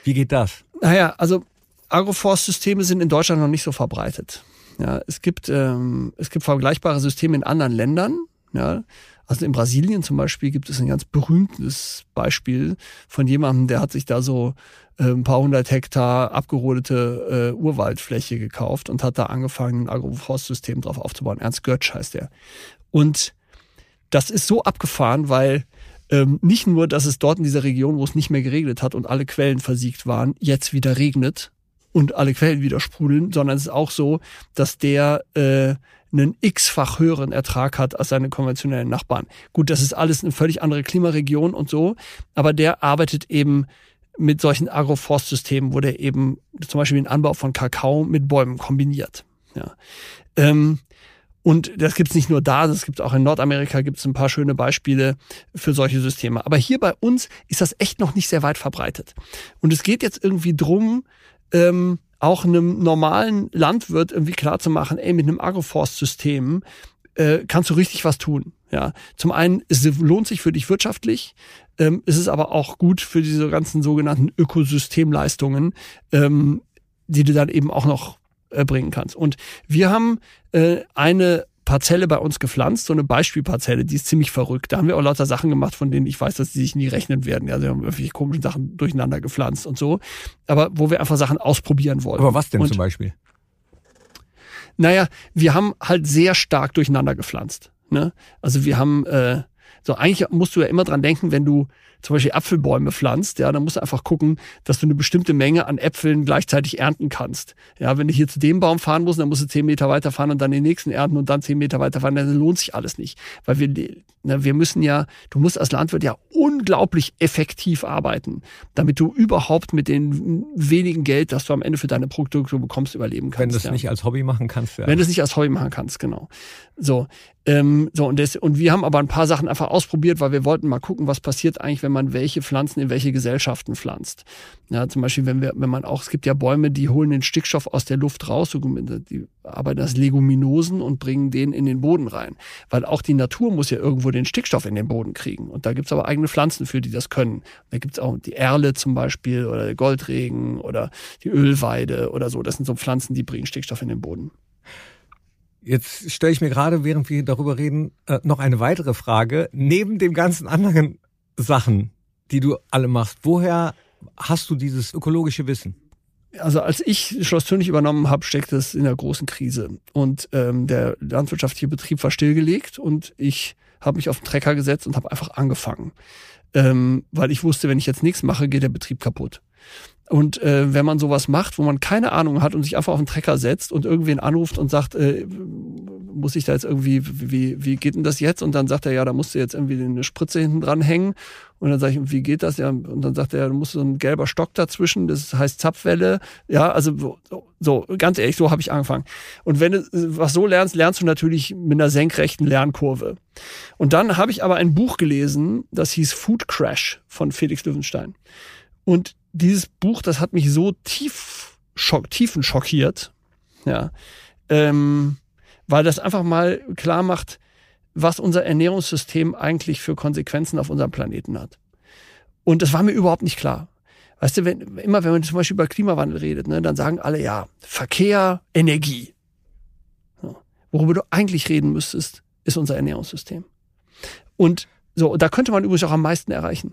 Wie geht das? Naja, also Agroforstsysteme sind in Deutschland noch nicht so verbreitet. Ja, es gibt, ähm, es gibt vergleichbare Systeme in anderen Ländern. Ja, also in Brasilien zum Beispiel gibt es ein ganz berühmtes Beispiel von jemandem, der hat sich da so äh, ein paar hundert Hektar abgerodete äh, Urwaldfläche gekauft und hat da angefangen, ein Agroforstsystem drauf aufzubauen. Ernst Götsch heißt der. Und das ist so abgefahren, weil ähm, nicht nur, dass es dort in dieser Region, wo es nicht mehr geregnet hat und alle Quellen versiegt waren, jetzt wieder regnet und alle Quellen wieder sprudeln, sondern es ist auch so, dass der äh, einen x-fach höheren Ertrag hat als seine konventionellen Nachbarn. Gut, das ist alles eine völlig andere Klimaregion und so, aber der arbeitet eben mit solchen Agroforstsystemen, wo der eben zum Beispiel den Anbau von Kakao mit Bäumen kombiniert. Ja. Ähm, und das gibt's nicht nur da, das gibt's auch in Nordamerika, gibt's ein paar schöne Beispiele für solche Systeme. Aber hier bei uns ist das echt noch nicht sehr weit verbreitet. Und es geht jetzt irgendwie drum, ähm, auch einem normalen Landwirt irgendwie klarzumachen, ey, mit einem Agroforstsystem äh, kannst du richtig was tun. Ja, zum einen, es lohnt sich für dich wirtschaftlich, ähm, ist es aber auch gut für diese ganzen sogenannten Ökosystemleistungen, ähm, die du dann eben auch noch erbringen kannst. Und wir haben äh, eine Parzelle bei uns gepflanzt, so eine Beispielparzelle, die ist ziemlich verrückt. Da haben wir auch lauter Sachen gemacht, von denen ich weiß, dass die sich nie rechnen werden. Ja, wir haben irgendwie komische Sachen durcheinander gepflanzt und so. Aber wo wir einfach Sachen ausprobieren wollen. Aber was denn und, zum Beispiel? Naja, wir haben halt sehr stark durcheinander gepflanzt. Ne? Also wir haben, äh, so eigentlich musst du ja immer dran denken, wenn du zum Beispiel Apfelbäume pflanzt, ja, dann musst du einfach gucken, dass du eine bestimmte Menge an Äpfeln gleichzeitig ernten kannst. Ja, wenn du hier zu dem Baum fahren musst, dann musst du zehn Meter weiter fahren und dann den nächsten ernten und dann zehn Meter weiter fahren, dann lohnt sich alles nicht. Weil wir, ne, wir müssen ja, du musst als Landwirt ja unglaublich effektiv arbeiten, damit du überhaupt mit dem wenigen Geld, das du am Ende für deine Produkte bekommst, überleben kannst. Wenn du es ja. nicht als Hobby machen kannst. Ja. Wenn du es nicht als Hobby machen kannst, genau. So, ähm, so und, das, und wir haben aber ein paar Sachen einfach ausprobiert, weil wir wollten mal gucken, was passiert eigentlich, wenn man welche Pflanzen in welche Gesellschaften pflanzt. Ja, zum Beispiel, wenn wir, wenn man auch, es gibt ja Bäume, die holen den Stickstoff aus der Luft raus, die arbeiten als Leguminosen und bringen den in den Boden rein. Weil auch die Natur muss ja irgendwo den Stickstoff in den Boden kriegen. Und da gibt's aber eigene Pflanzen für, die das können. Da gibt's auch die Erle zum Beispiel oder der Goldregen oder die Ölweide oder so. Das sind so Pflanzen, die bringen Stickstoff in den Boden. Jetzt stelle ich mir gerade, während wir darüber reden, äh, noch eine weitere Frage. Neben den ganzen anderen Sachen, die du alle machst, woher hast du dieses ökologische Wissen? Also als ich Schloss Tönnig übernommen habe, steckte es in der großen Krise. Und ähm, der landwirtschaftliche Betrieb war stillgelegt und ich habe mich auf den Trecker gesetzt und habe einfach angefangen. Ähm, weil ich wusste, wenn ich jetzt nichts mache, geht der Betrieb kaputt. Und äh, wenn man sowas macht, wo man keine Ahnung hat und sich einfach auf den Trecker setzt und irgendwen anruft und sagt, äh, muss ich da jetzt irgendwie, wie, wie geht denn das jetzt? Und dann sagt er, ja, da musst du jetzt irgendwie eine Spritze hinten dran hängen. Und dann sage ich, wie geht das? Ja, und dann sagt er, ja, da musst so ein gelber Stock dazwischen, das heißt Zapfwelle. Ja, also so, so ganz ehrlich, so habe ich angefangen. Und wenn du was so lernst, lernst du natürlich mit einer senkrechten Lernkurve. Und dann habe ich aber ein Buch gelesen, das hieß Food Crash von Felix Löwenstein. Und dieses Buch, das hat mich so tief, schock, tiefen schockiert, ja, ähm, weil das einfach mal klar macht, was unser Ernährungssystem eigentlich für Konsequenzen auf unserem Planeten hat. Und das war mir überhaupt nicht klar. Weißt du, wenn, immer wenn man zum Beispiel über Klimawandel redet, ne, dann sagen alle, ja, Verkehr, Energie. So. Worüber du eigentlich reden müsstest, ist unser Ernährungssystem. Und so, da könnte man übrigens auch am meisten erreichen.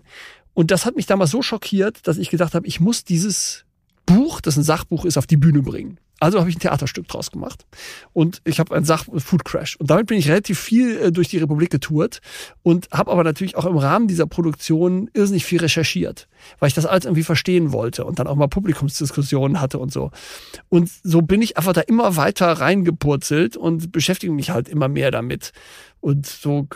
Und das hat mich damals so schockiert, dass ich gedacht habe, ich muss dieses Buch, das ein Sachbuch ist, auf die Bühne bringen. Also habe ich ein Theaterstück draus gemacht. Und ich habe ein Sach Food Crash. Und damit bin ich relativ viel äh, durch die Republik getourt und habe aber natürlich auch im Rahmen dieser Produktion irrsinnig viel recherchiert, weil ich das alles irgendwie verstehen wollte und dann auch mal Publikumsdiskussionen hatte und so. Und so bin ich einfach da immer weiter reingepurzelt und beschäftige mich halt immer mehr damit. Und so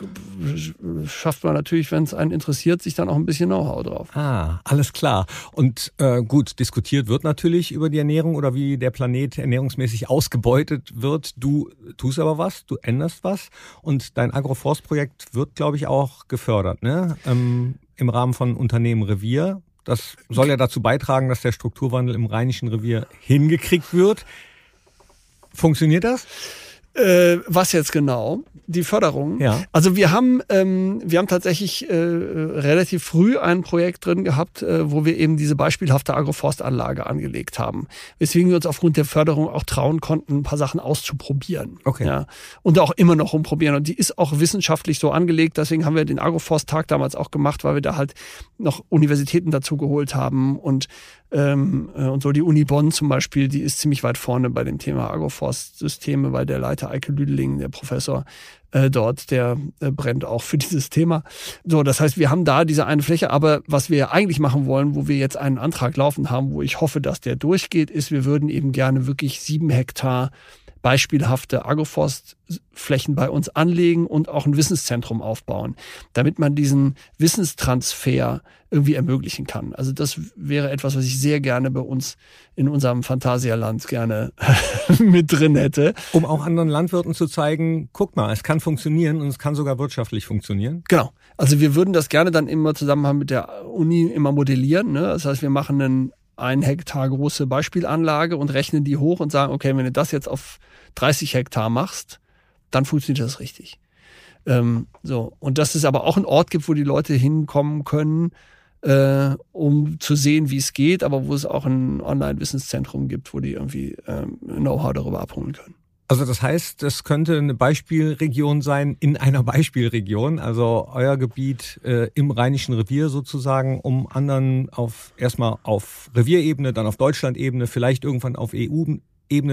schafft man natürlich, wenn es einen interessiert, sich dann auch ein bisschen Know-how drauf. Ah, alles klar. Und äh, gut, diskutiert wird natürlich über die Ernährung oder wie der Planet ernährungsmäßig ausgebeutet wird. Du tust aber was, du änderst was und dein Agroforstprojekt wird, glaube ich, auch gefördert, ne? Ähm, Im Rahmen von Unternehmen Revier. Das soll ja dazu beitragen, dass der Strukturwandel im Rheinischen Revier hingekriegt wird. Funktioniert das? Äh, was jetzt genau? Die Förderung? Ja. Also wir haben, ähm, wir haben tatsächlich äh, relativ früh ein Projekt drin gehabt, äh, wo wir eben diese beispielhafte Agroforstanlage angelegt haben. Weswegen wir uns aufgrund der Förderung auch trauen konnten, ein paar Sachen auszuprobieren. Okay. Ja. Und auch immer noch rumprobieren. Und die ist auch wissenschaftlich so angelegt. Deswegen haben wir den Agroforst-Tag damals auch gemacht, weil wir da halt noch Universitäten dazu geholt haben und ähm, äh, und so die Uni Bonn zum Beispiel, die ist ziemlich weit vorne bei dem Thema Agroforst-Systeme, weil der Leiter Eike Lüdeling, der Professor äh, dort, der äh, brennt auch für dieses Thema. So, das heißt, wir haben da diese eine Fläche, aber was wir eigentlich machen wollen, wo wir jetzt einen Antrag laufen haben, wo ich hoffe, dass der durchgeht, ist, wir würden eben gerne wirklich sieben Hektar beispielhafte Agroforstflächen bei uns anlegen und auch ein Wissenszentrum aufbauen, damit man diesen Wissenstransfer irgendwie ermöglichen kann. Also das wäre etwas, was ich sehr gerne bei uns in unserem Phantasialand gerne mit drin hätte. Um auch anderen Landwirten zu zeigen, guck mal, es kann funktionieren und es kann sogar wirtschaftlich funktionieren. Genau. Also wir würden das gerne dann immer zusammen mit der Uni immer modellieren. Ne? Das heißt, wir machen einen ein Hektar große Beispielanlage und rechnen die hoch und sagen, okay, wenn du das jetzt auf 30 Hektar machst, dann funktioniert das richtig. Ähm, so. Und dass es aber auch einen Ort gibt, wo die Leute hinkommen können, äh, um zu sehen, wie es geht, aber wo es auch ein Online-Wissenszentrum gibt, wo die irgendwie ähm, Know-how darüber abholen können. Also das heißt, das könnte eine Beispielregion sein in einer Beispielregion, also euer Gebiet äh, im Rheinischen Revier sozusagen, um anderen auf erstmal auf Revierebene, dann auf Deutschlandebene, vielleicht irgendwann auf EU-Ebene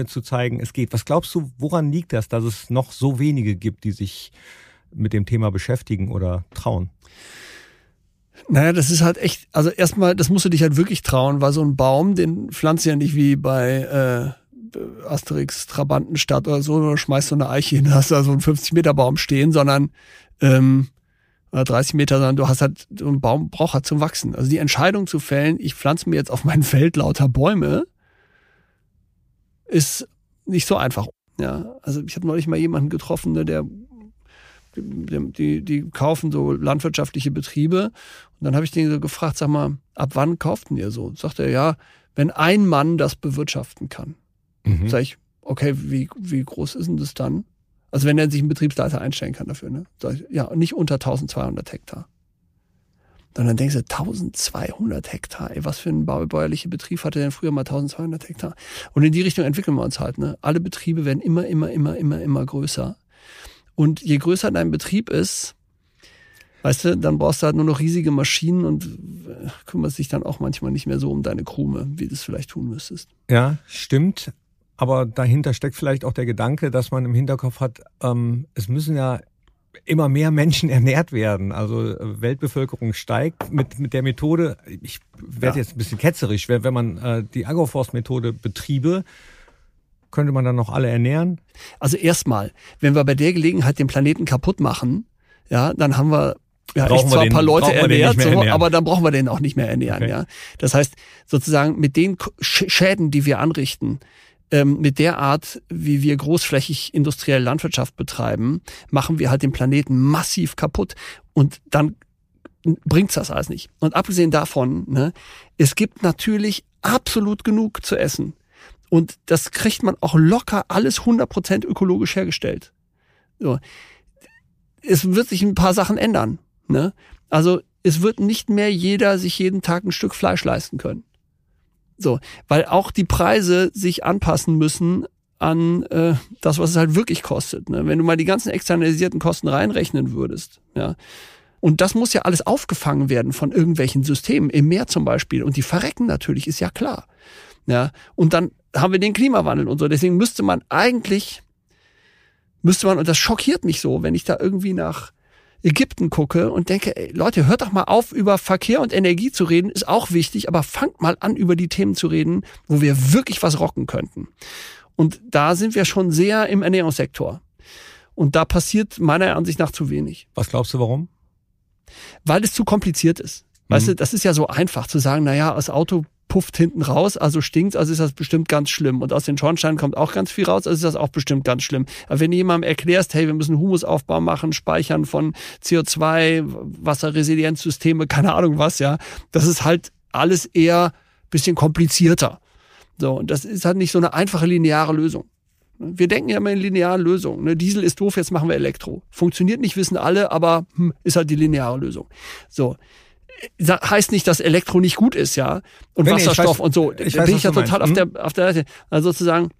zu zeigen, es geht. Was glaubst du, woran liegt das, dass es noch so wenige gibt, die sich mit dem Thema beschäftigen oder trauen? Naja, das ist halt echt, also erstmal, das musst du dich halt wirklich trauen, weil so ein Baum, den pflanzt ja nicht wie bei äh Asterix Trabantenstadt oder so, oder schmeißt so eine Eiche hin, hast da so einen 50 Meter Baum stehen, sondern ähm, oder 30 Meter, sondern du hast halt, so ein Baum braucht halt zum Wachsen. Also die Entscheidung zu fällen, ich pflanze mir jetzt auf mein Feld lauter Bäume, ist nicht so einfach. Ja, also ich habe neulich mal jemanden getroffen, ne, der die, die, die kaufen so landwirtschaftliche Betriebe. Und dann habe ich den so gefragt, sag mal, ab wann kauften ihr so? Sagt er, ja, wenn ein Mann das bewirtschaften kann. Mhm. Sag ich, okay, wie, wie groß ist denn das dann? Also wenn er sich einen Betriebsleiter einstellen kann dafür, ne? Sag ich, ja, nicht unter 1200 Hektar. Und dann denkst du, 1200 Hektar, ey, was für ein bäuerlicher Betrieb hatte denn früher mal 1200 Hektar? Und in die Richtung entwickeln wir uns halt, ne? Alle Betriebe werden immer, immer, immer, immer, immer größer. Und je größer dein Betrieb ist, weißt du, dann brauchst du halt nur noch riesige Maschinen und äh, kümmerst dich dann auch manchmal nicht mehr so um deine Krume, wie du es vielleicht tun müsstest. Ja, stimmt. Aber dahinter steckt vielleicht auch der Gedanke, dass man im Hinterkopf hat, ähm, es müssen ja immer mehr Menschen ernährt werden. Also äh, Weltbevölkerung steigt mit, mit der Methode, ich werde ja. jetzt ein bisschen ketzerisch, wenn, wenn man äh, die Agroforst-Methode betriebe, könnte man dann noch alle ernähren? Also erstmal, wenn wir bei der Gelegenheit den Planeten kaputt machen, ja, dann haben wir ja, ich zwar ein paar Leute ernährt, so, aber dann brauchen wir den auch nicht mehr ernähren. Okay. Ja, das heißt sozusagen mit den Schäden, die wir anrichten, ähm, mit der Art, wie wir großflächig industrielle Landwirtschaft betreiben, machen wir halt den Planeten massiv kaputt. Und dann bringt's das alles nicht. Und abgesehen davon, ne, es gibt natürlich absolut genug zu essen. Und das kriegt man auch locker alles 100% ökologisch hergestellt. So. Es wird sich ein paar Sachen ändern. Ne? Also es wird nicht mehr jeder sich jeden Tag ein Stück Fleisch leisten können. So, weil auch die Preise sich anpassen müssen an äh, das, was es halt wirklich kostet. Ne? Wenn du mal die ganzen externalisierten Kosten reinrechnen würdest, ja. Und das muss ja alles aufgefangen werden von irgendwelchen Systemen, im Meer zum Beispiel. Und die verrecken natürlich, ist ja klar. Ja. Und dann haben wir den Klimawandel und so. Deswegen müsste man eigentlich, müsste man, und das schockiert mich so, wenn ich da irgendwie nach Ägypten gucke und denke, ey, Leute, hört doch mal auf, über Verkehr und Energie zu reden, ist auch wichtig, aber fangt mal an, über die Themen zu reden, wo wir wirklich was rocken könnten. Und da sind wir schon sehr im Ernährungssektor. Und da passiert meiner Ansicht nach zu wenig. Was glaubst du, warum? Weil es zu kompliziert ist. Weißt mhm. du, das ist ja so einfach zu sagen, naja, das Auto pufft hinten raus, also stinkt, also ist das bestimmt ganz schlimm. Und aus den Schornsteinen kommt auch ganz viel raus, also ist das auch bestimmt ganz schlimm. Aber wenn du jemandem erklärst, hey, wir müssen Humusaufbau machen, Speichern von CO2, Wasserresilienzsysteme, keine Ahnung was, ja, das ist halt alles eher bisschen komplizierter. So, und das ist halt nicht so eine einfache lineare Lösung. Wir denken ja immer in linearen Lösungen. Ne? Diesel ist doof, jetzt machen wir Elektro. Funktioniert nicht, wissen alle, aber hm, ist halt die lineare Lösung. So. Heißt nicht, dass Elektro nicht gut ist, ja. Und nee, Wasserstoff weiß, und so. Ich weiß, bin ich ja total auf hm? der, auf der Seite. Also sozusagen,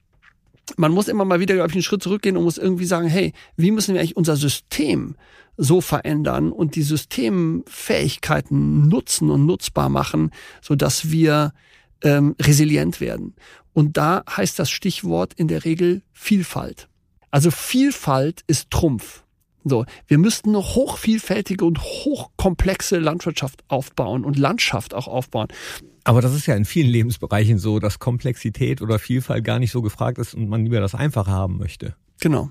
man muss immer mal wieder, glaube ich, einen Schritt zurückgehen und muss irgendwie sagen, hey, wie müssen wir eigentlich unser System so verändern und die Systemfähigkeiten nutzen und nutzbar machen, so dass wir ähm, resilient werden. Und da heißt das Stichwort in der Regel Vielfalt. Also Vielfalt ist Trumpf. So, wir müssten eine hochvielfältige und hochkomplexe Landwirtschaft aufbauen und Landschaft auch aufbauen. Aber das ist ja in vielen Lebensbereichen so, dass Komplexität oder Vielfalt gar nicht so gefragt ist und man lieber das Einfache haben möchte. Genau.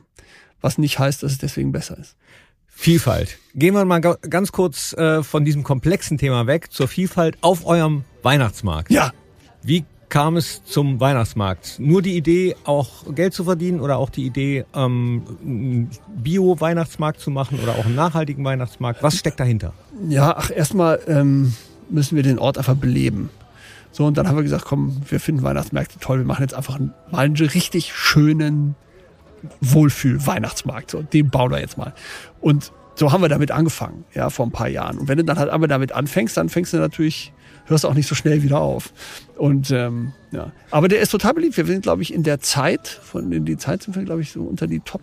Was nicht heißt, dass es deswegen besser ist. Vielfalt. Gehen wir mal ganz kurz äh, von diesem komplexen Thema weg zur Vielfalt auf eurem Weihnachtsmarkt. Ja. Wie kam es zum Weihnachtsmarkt? Nur die Idee, auch Geld zu verdienen oder auch die Idee, ähm, Bio-Weihnachtsmarkt zu machen oder auch einen nachhaltigen Weihnachtsmarkt? Was steckt dahinter? Ja, ach, erstmal ähm, müssen wir den Ort einfach beleben. So, und dann haben wir gesagt, komm, wir finden Weihnachtsmärkte toll, wir machen jetzt einfach einen, mal einen richtig schönen Wohlfühl-Weihnachtsmarkt. So, den bauen wir jetzt mal. Und so haben wir damit angefangen, ja, vor ein paar Jahren. Und wenn du dann halt einmal damit anfängst, dann fängst du natürlich, hörst auch nicht so schnell wieder auf. Und ähm, ja, aber der ist total beliebt. Wir sind, glaube ich, in der Zeit, von in die Zeit sind wir, glaube ich, so unter die Top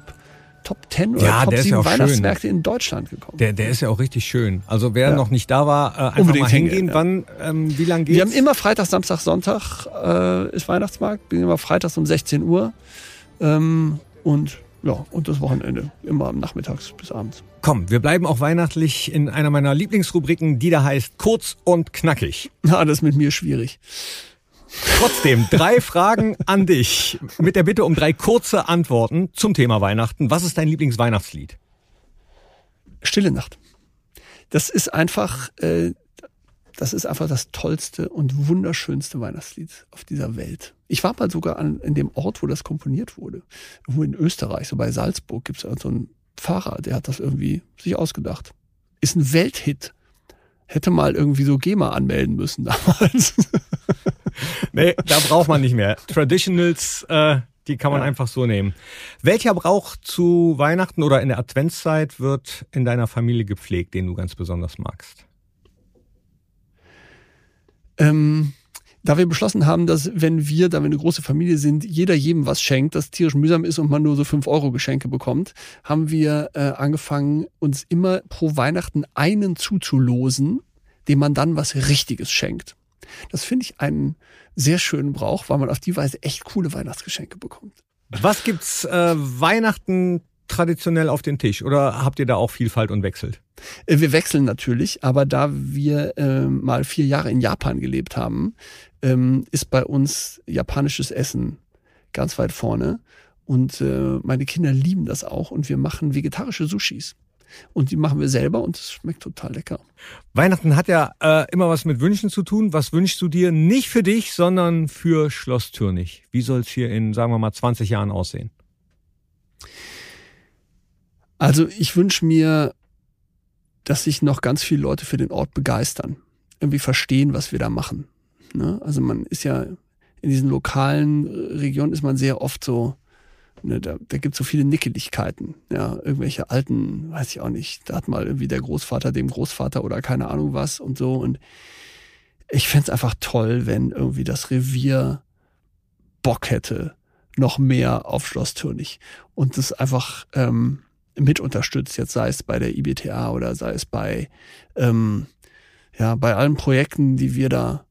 Top 10 oder ja, Top 7 ja Weihnachtsmärkte schön. in Deutschland gekommen. Der, der ist ja auch richtig schön. Also wer ja. noch nicht da war, äh, einfach Unbedingt mal hingehen. Ja. Wann, ähm, wie lange geht's? Wir haben immer Freitag, Samstag, Sonntag äh, ist Weihnachtsmarkt. Wir sind immer freitags um 16 Uhr. Ähm, und ja, und das Wochenende. Immer am Nachmittags bis abends. Komm, wir bleiben auch weihnachtlich in einer meiner Lieblingsrubriken, die da heißt Kurz und Knackig. Ja, das ist mit mir schwierig. Trotzdem, drei Fragen an dich. Mit der Bitte um drei kurze Antworten zum Thema Weihnachten. Was ist dein Lieblingsweihnachtslied? Stille Nacht. Das ist einfach, äh, das ist einfach das tollste und wunderschönste Weihnachtslied auf dieser Welt. Ich war mal sogar an, in dem Ort, wo das komponiert wurde. Irgendwo in Österreich, so bei Salzburg, gibt es so einen Pfarrer, der hat das irgendwie sich ausgedacht. Ist ein Welthit. Hätte mal irgendwie so GEMA anmelden müssen damals. nee, da braucht man nicht mehr. Traditionals, äh, die kann man ja. einfach so nehmen. Welcher Brauch zu Weihnachten oder in der Adventszeit wird in deiner Familie gepflegt, den du ganz besonders magst? Ähm, da wir beschlossen haben, dass wenn wir, da wir eine große Familie sind, jeder jedem was schenkt, das tierisch mühsam ist und man nur so 5 Euro Geschenke bekommt, haben wir äh, angefangen, uns immer pro Weihnachten einen zuzulosen, dem man dann was Richtiges schenkt. Das finde ich einen sehr schönen Brauch, weil man auf die Weise echt coole Weihnachtsgeschenke bekommt. Was gibt's äh, Weihnachten traditionell auf den Tisch oder habt ihr da auch Vielfalt und wechselt? Äh, wir wechseln natürlich, aber da wir äh, mal vier Jahre in Japan gelebt haben, ähm, ist bei uns japanisches Essen ganz weit vorne. Und äh, meine Kinder lieben das auch und wir machen vegetarische Sushis. Und die machen wir selber und es schmeckt total lecker. Weihnachten hat ja äh, immer was mit Wünschen zu tun. Was wünschst du dir nicht für dich, sondern für Schloss Türnich? Wie soll es hier in, sagen wir mal, 20 Jahren aussehen? Also ich wünsche mir, dass sich noch ganz viele Leute für den Ort begeistern, irgendwie verstehen, was wir da machen. Ne? Also man ist ja in diesen lokalen Regionen ist man sehr oft so, ne, da, da gibt es so viele Nickeligkeiten, ja, irgendwelche alten, weiß ich auch nicht, da hat mal irgendwie der Großvater dem Großvater oder keine Ahnung was und so. Und ich fände einfach toll, wenn irgendwie das Revier Bock hätte, noch mehr auf Schloss Türnich und das einfach ähm, mit unterstützt, jetzt sei es bei der IBTA oder sei es bei, ähm, ja, bei allen Projekten, die wir da,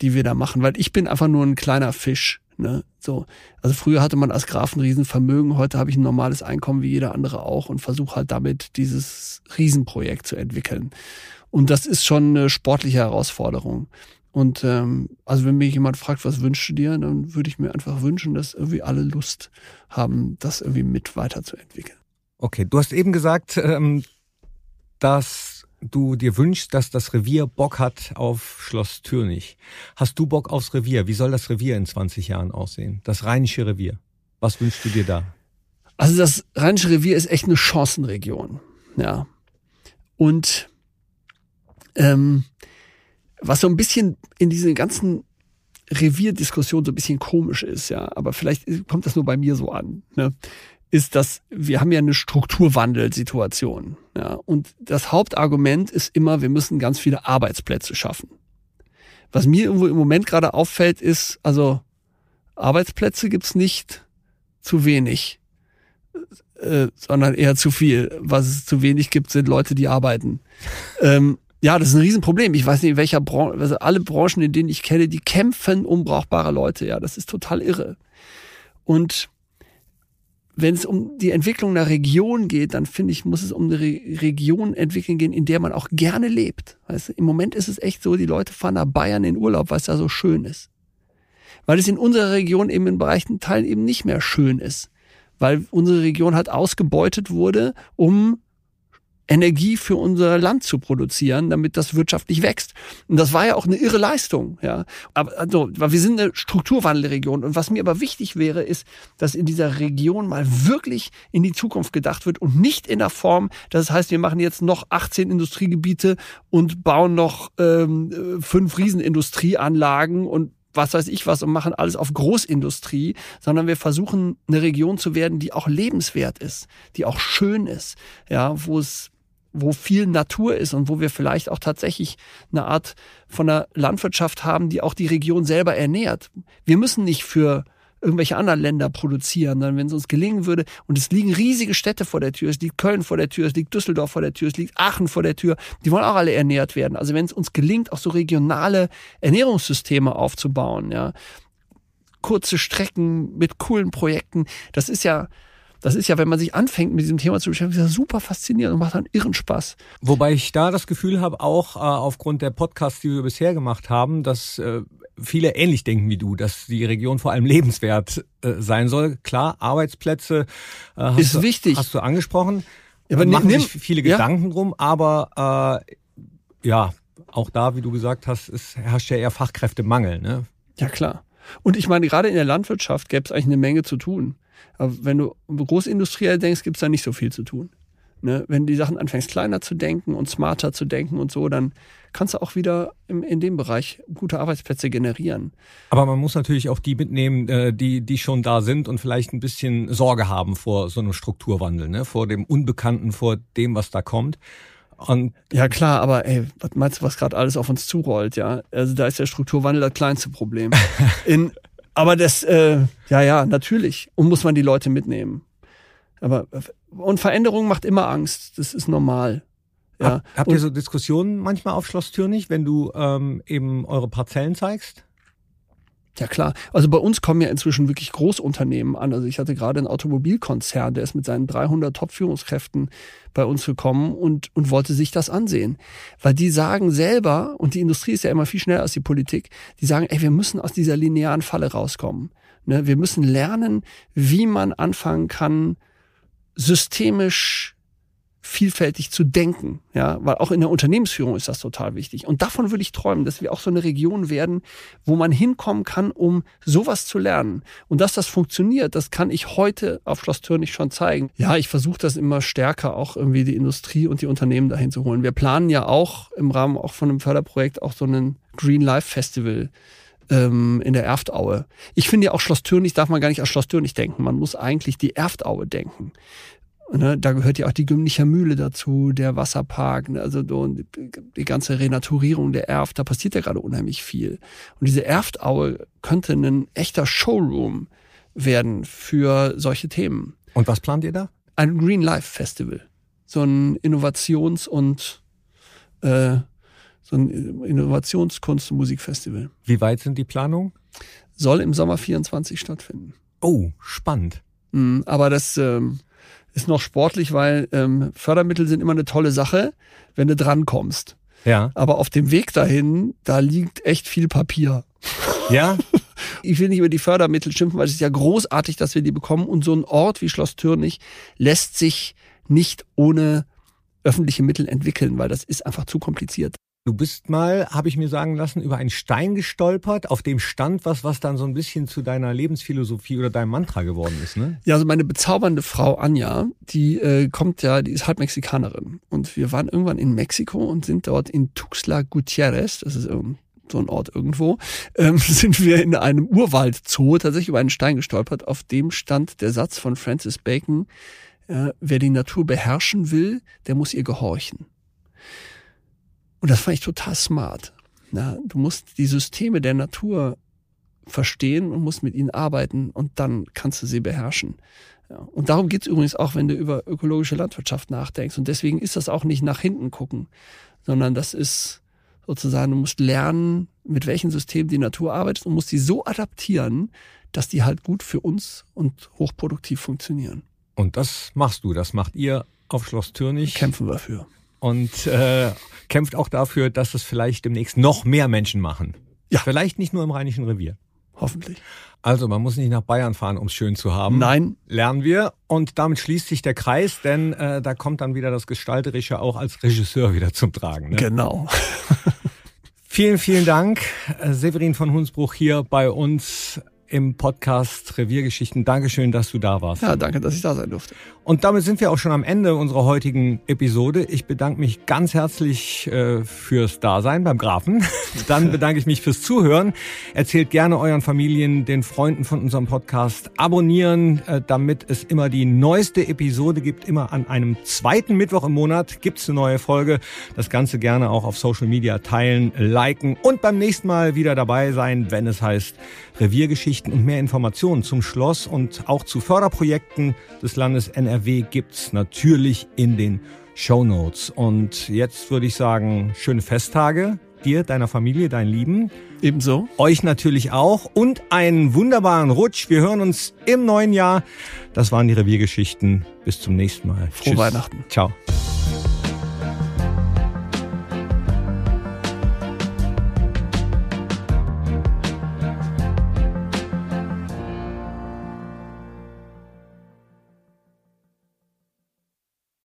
die wir da machen, weil ich bin einfach nur ein kleiner Fisch. Ne? So, also früher hatte man als Graf ein Riesenvermögen, heute habe ich ein normales Einkommen wie jeder andere auch und versuche halt damit dieses Riesenprojekt zu entwickeln. Und das ist schon eine sportliche Herausforderung. Und ähm, also wenn mich jemand fragt, was wünschst du dir, dann würde ich mir einfach wünschen, dass irgendwie alle Lust haben, das irgendwie mit weiterzuentwickeln. Okay, du hast eben gesagt, ähm, dass du dir wünschst, dass das Revier Bock hat auf Schloss Türnich. Hast du Bock aufs Revier? Wie soll das Revier in 20 Jahren aussehen? Das Rheinische Revier. Was wünschst du dir da? Also das Rheinische Revier ist echt eine Chancenregion. Ja. Und ähm, was so ein bisschen in diesen ganzen Revierdiskussion so ein bisschen komisch ist, ja, aber vielleicht kommt das nur bei mir so an, ne, ist, dass wir haben ja eine Strukturwandelsituation, ja, und das Hauptargument ist immer, wir müssen ganz viele Arbeitsplätze schaffen. Was mir irgendwo im Moment gerade auffällt, ist, also Arbeitsplätze gibt's nicht zu wenig, äh, sondern eher zu viel. Was es zu wenig gibt, sind Leute, die arbeiten. ähm, ja, das ist ein Riesenproblem. Ich weiß nicht, in welcher Branche, also alle Branchen, in denen ich kenne, die kämpfen um brauchbare Leute. Ja, das ist total irre. Und wenn es um die Entwicklung einer Region geht, dann finde ich, muss es um eine Re Region entwickeln gehen, in der man auch gerne lebt. Weißt du, Im Moment ist es echt so, die Leute fahren nach Bayern in Urlaub, weil es da so schön ist. Weil es in unserer Region eben in Bereichen Teilen eben nicht mehr schön ist. Weil unsere Region halt ausgebeutet wurde, um Energie für unser Land zu produzieren, damit das wirtschaftlich wächst. Und das war ja auch eine irre Leistung, ja. Aber also, wir sind eine Strukturwandelregion. Und was mir aber wichtig wäre, ist, dass in dieser Region mal wirklich in die Zukunft gedacht wird und nicht in der Form, das heißt, wir machen jetzt noch 18 Industriegebiete und bauen noch ähm, fünf Riesenindustrieanlagen und was weiß ich was und machen alles auf Großindustrie, sondern wir versuchen eine Region zu werden, die auch lebenswert ist, die auch schön ist, ja, wo es wo viel Natur ist und wo wir vielleicht auch tatsächlich eine Art von einer Landwirtschaft haben, die auch die Region selber ernährt. Wir müssen nicht für irgendwelche anderen Länder produzieren, sondern wenn es uns gelingen würde, und es liegen riesige Städte vor der Tür, es liegt Köln vor der Tür, es liegt Düsseldorf vor der Tür, es liegt Aachen vor der Tür, die wollen auch alle ernährt werden. Also wenn es uns gelingt, auch so regionale Ernährungssysteme aufzubauen, ja, kurze Strecken mit coolen Projekten, das ist ja, das ist ja, wenn man sich anfängt, mit diesem Thema zu beschäftigen, super faszinierend und macht dann irren Spaß. Wobei ich da das Gefühl habe, auch äh, aufgrund der Podcasts, die wir bisher gemacht haben, dass äh, viele ähnlich denken wie du, dass die Region vor allem lebenswert äh, sein soll. Klar, Arbeitsplätze äh, ist du, wichtig. Hast du angesprochen. Ja, aber machen nimm, sich viele ja? Gedanken drum, aber äh, ja, auch da, wie du gesagt hast, es herrscht ja eher Fachkräftemangel. Ne? Ja, klar. Und ich meine, gerade in der Landwirtschaft gäbe es eigentlich eine Menge zu tun. Aber wenn du großindustriell denkst, gibt es da nicht so viel zu tun. Ne? Wenn du die Sachen anfängst, kleiner zu denken und smarter zu denken und so, dann kannst du auch wieder im, in dem Bereich gute Arbeitsplätze generieren. Aber man muss natürlich auch die mitnehmen, äh, die, die schon da sind und vielleicht ein bisschen Sorge haben vor so einem Strukturwandel, ne? vor dem Unbekannten, vor dem, was da kommt. Und ja klar, aber ey, was meinst du, was gerade alles auf uns zurollt, ja? Also da ist der Strukturwandel das kleinste Problem. In, aber das, äh, ja, ja, natürlich. Und muss man die Leute mitnehmen. Aber und Veränderung macht immer Angst. Das ist normal. Ja. Hab, habt ihr so Diskussionen manchmal auf Schloss Türnich, wenn du ähm, eben eure Parzellen zeigst? Ja klar. Also bei uns kommen ja inzwischen wirklich Großunternehmen an. Also ich hatte gerade einen Automobilkonzern, der ist mit seinen 300 Top-Führungskräften bei uns gekommen und, und wollte sich das ansehen. Weil die sagen selber, und die Industrie ist ja immer viel schneller als die Politik, die sagen, ey, wir müssen aus dieser linearen Falle rauskommen. Ne? Wir müssen lernen, wie man anfangen kann, systemisch vielfältig zu denken, ja, weil auch in der Unternehmensführung ist das total wichtig. Und davon würde ich träumen, dass wir auch so eine Region werden, wo man hinkommen kann, um sowas zu lernen. Und dass das funktioniert, das kann ich heute auf Schloss Türnich schon zeigen. Ja, ich versuche das immer stärker auch irgendwie die Industrie und die Unternehmen dahin zu holen. Wir planen ja auch im Rahmen auch von einem Förderprojekt auch so einen Green Life Festival ähm, in der Erftaue. Ich finde ja auch Schloss Türnich darf man gar nicht als Schloss Türnich denken. Man muss eigentlich die Erftaue denken. Ne, da gehört ja auch die Gümlicher Mühle dazu, der Wasserpark, ne, also so, die ganze Renaturierung der Erft, da passiert ja gerade unheimlich viel. Und diese Erftaue könnte ein echter Showroom werden für solche Themen. Und was plant ihr da? Ein Green Life Festival. So ein Innovations- und äh, so ein Innovationskunst- und Musikfestival. Wie weit sind die Planungen? Soll im Sommer 24 stattfinden. Oh, spannend. Mhm, aber das ähm, ist noch sportlich, weil ähm, Fördermittel sind immer eine tolle Sache, wenn du drankommst. Ja. Aber auf dem Weg dahin, da liegt echt viel Papier. Ja. Ich will nicht über die Fördermittel schimpfen, weil es ist ja großartig, dass wir die bekommen. Und so ein Ort wie Schloss Türnich lässt sich nicht ohne öffentliche Mittel entwickeln, weil das ist einfach zu kompliziert. Du bist mal, habe ich mir sagen lassen, über einen Stein gestolpert, auf dem stand was, was dann so ein bisschen zu deiner Lebensphilosophie oder deinem Mantra geworden ist, ne? Ja, also meine bezaubernde Frau Anja, die äh, kommt ja, die ist halb Mexikanerin. Und wir waren irgendwann in Mexiko und sind dort in Tuxtla Gutierrez, das ist ein so ein Ort irgendwo, ähm, sind wir in einem Urwaldzoo tatsächlich über einen Stein gestolpert. Auf dem stand der Satz von Francis Bacon, äh, wer die Natur beherrschen will, der muss ihr gehorchen. Und das fand ich total smart. Na, du musst die Systeme der Natur verstehen und musst mit ihnen arbeiten und dann kannst du sie beherrschen. Ja, und darum geht's übrigens auch, wenn du über ökologische Landwirtschaft nachdenkst. Und deswegen ist das auch nicht nach hinten gucken, sondern das ist sozusagen, du musst lernen, mit welchen Systemen die Natur arbeitet und musst die so adaptieren, dass die halt gut für uns und hochproduktiv funktionieren. Und das machst du, das macht ihr auf Schloss Türnich. Kämpfen wir für. Und äh, kämpft auch dafür, dass es vielleicht demnächst noch mehr Menschen machen. Ja. Vielleicht nicht nur im Rheinischen Revier. Hoffentlich. Also, man muss nicht nach Bayern fahren, um es schön zu haben. Nein. Lernen wir. Und damit schließt sich der Kreis, denn äh, da kommt dann wieder das Gestalterische auch als Regisseur wieder zum Tragen. Ne? Genau. vielen, vielen Dank, äh, Severin von Hunsbruch hier bei uns im Podcast Reviergeschichten. Dankeschön, dass du da warst. Ja, danke, dass ich da sein durfte. Und damit sind wir auch schon am Ende unserer heutigen Episode. Ich bedanke mich ganz herzlich äh, fürs Dasein beim Grafen. Dann bedanke ich mich fürs Zuhören. Erzählt gerne euren Familien, den Freunden von unserem Podcast. Abonnieren, äh, damit es immer die neueste Episode gibt. Immer an einem zweiten Mittwoch im Monat gibt's eine neue Folge. Das Ganze gerne auch auf Social Media teilen, liken und beim nächsten Mal wieder dabei sein, wenn es heißt Reviergeschichten und mehr Informationen zum Schloss und auch zu Förderprojekten des Landes NRW gibt's natürlich in den Show Notes. Und jetzt würde ich sagen, schöne Festtage dir, deiner Familie, deinen Lieben. Ebenso. Euch natürlich auch und einen wunderbaren Rutsch. Wir hören uns im neuen Jahr. Das waren die Reviergeschichten. Bis zum nächsten Mal. Frohe Tschüss. Weihnachten. Ciao.